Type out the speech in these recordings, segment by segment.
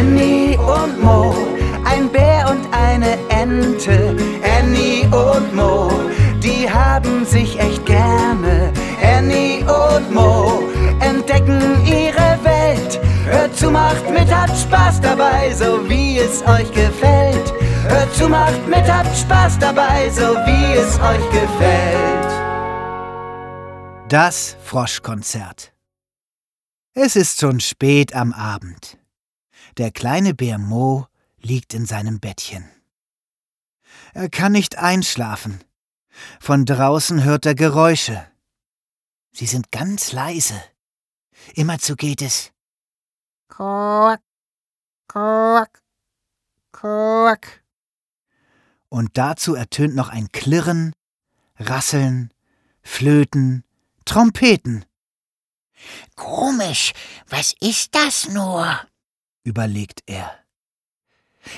Annie und Mo, ein Bär und eine Ente. Annie und Mo, die haben sich echt gerne. Annie und Mo entdecken ihre Welt. Hört zu, macht mit, habt Spaß dabei, so wie es euch gefällt. Hört zu, macht mit, habt Spaß dabei, so wie es euch gefällt. Das Froschkonzert. Es ist schon spät am Abend. Der kleine Bär Mo liegt in seinem Bettchen. Er kann nicht einschlafen. Von draußen hört er Geräusche. Sie sind ganz leise. Immerzu geht es. Quack, quack, quack. Und dazu ertönt noch ein Klirren, Rasseln, Flöten, Trompeten. Komisch, was ist das nur? Überlegt er.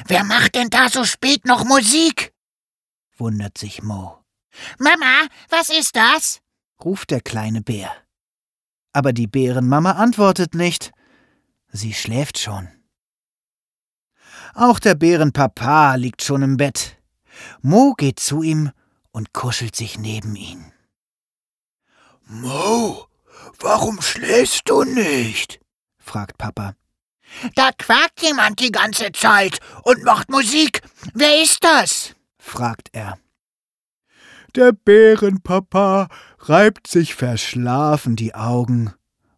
Wer macht denn da so spät noch Musik? wundert sich Mo. Mama, was ist das? ruft der kleine Bär. Aber die Bärenmama antwortet nicht. Sie schläft schon. Auch der Bärenpapa liegt schon im Bett. Mo geht zu ihm und kuschelt sich neben ihn. Mo, warum schläfst du nicht? fragt Papa. Da quakt jemand die ganze Zeit und macht Musik. Wer ist das? fragt er. Der Bärenpapa reibt sich verschlafen die Augen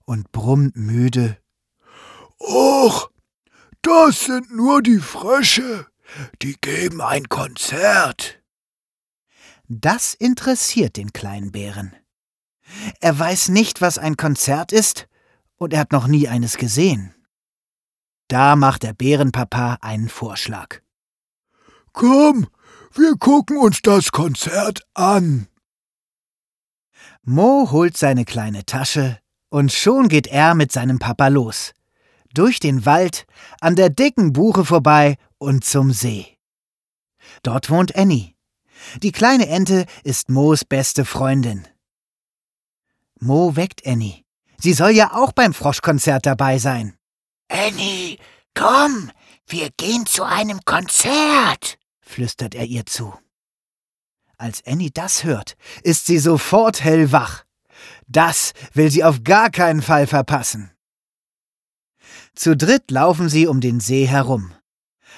und brummt müde. Och, das sind nur die Frösche, die geben ein Konzert. Das interessiert den kleinen Bären. Er weiß nicht, was ein Konzert ist, und er hat noch nie eines gesehen. Da macht der Bärenpapa einen Vorschlag. Komm, wir gucken uns das Konzert an. Mo holt seine kleine Tasche und schon geht er mit seinem Papa los. Durch den Wald, an der dicken Buche vorbei und zum See. Dort wohnt Annie. Die kleine Ente ist Moos beste Freundin. Mo weckt Annie. Sie soll ja auch beim Froschkonzert dabei sein. Annie, komm, wir gehen zu einem Konzert, flüstert er ihr zu. Als Annie das hört, ist sie sofort hellwach. Das will sie auf gar keinen Fall verpassen. Zu dritt laufen sie um den See herum.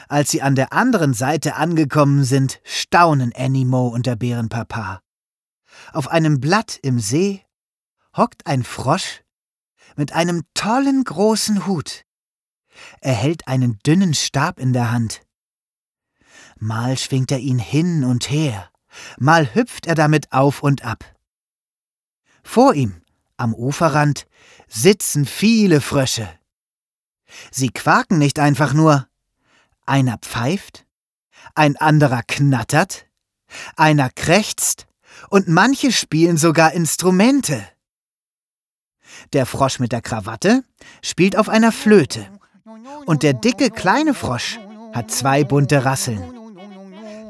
Als sie an der anderen Seite angekommen sind, staunen Annie Mo und der Bärenpapa. Auf einem Blatt im See hockt ein Frosch mit einem tollen großen Hut. Er hält einen dünnen Stab in der Hand. Mal schwingt er ihn hin und her, mal hüpft er damit auf und ab. Vor ihm, am Uferrand, sitzen viele Frösche. Sie quaken nicht einfach nur. Einer pfeift, ein anderer knattert, einer krächzt und manche spielen sogar Instrumente. Der Frosch mit der Krawatte spielt auf einer Flöte. Und der dicke kleine Frosch hat zwei bunte Rasseln.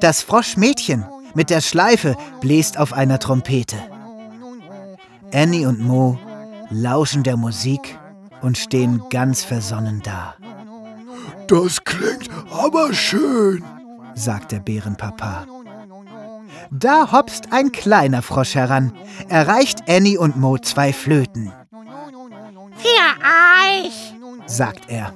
Das Froschmädchen mit der Schleife bläst auf einer Trompete. Annie und Mo lauschen der Musik und stehen ganz versonnen da. Das klingt aber schön, sagt der Bärenpapa. Da hopst ein kleiner Frosch heran, erreicht Annie und Mo zwei Flöten. Für euch, sagt er.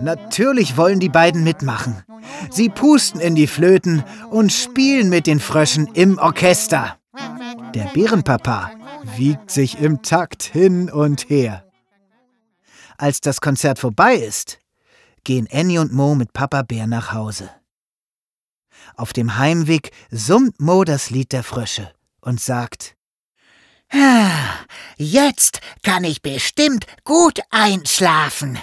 Natürlich wollen die beiden mitmachen. Sie pusten in die Flöten und spielen mit den Fröschen im Orchester. Der Bärenpapa wiegt sich im Takt hin und her. Als das Konzert vorbei ist, gehen Annie und Mo mit Papa Bär nach Hause. Auf dem Heimweg summt Mo das Lied der Frösche und sagt, Jetzt kann ich bestimmt gut einschlafen.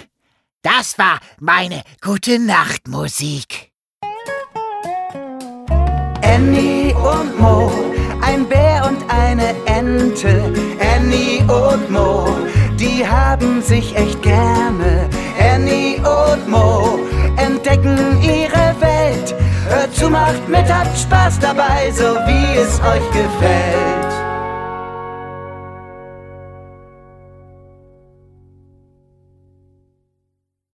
Das war meine gute Nachtmusik. Annie und Mo, ein Bär und eine Ente. Annie und Mo, die haben sich echt gerne. Annie und Mo entdecken ihre Welt. Hört zu, macht mit, habt Spaß dabei, so wie es euch gefällt.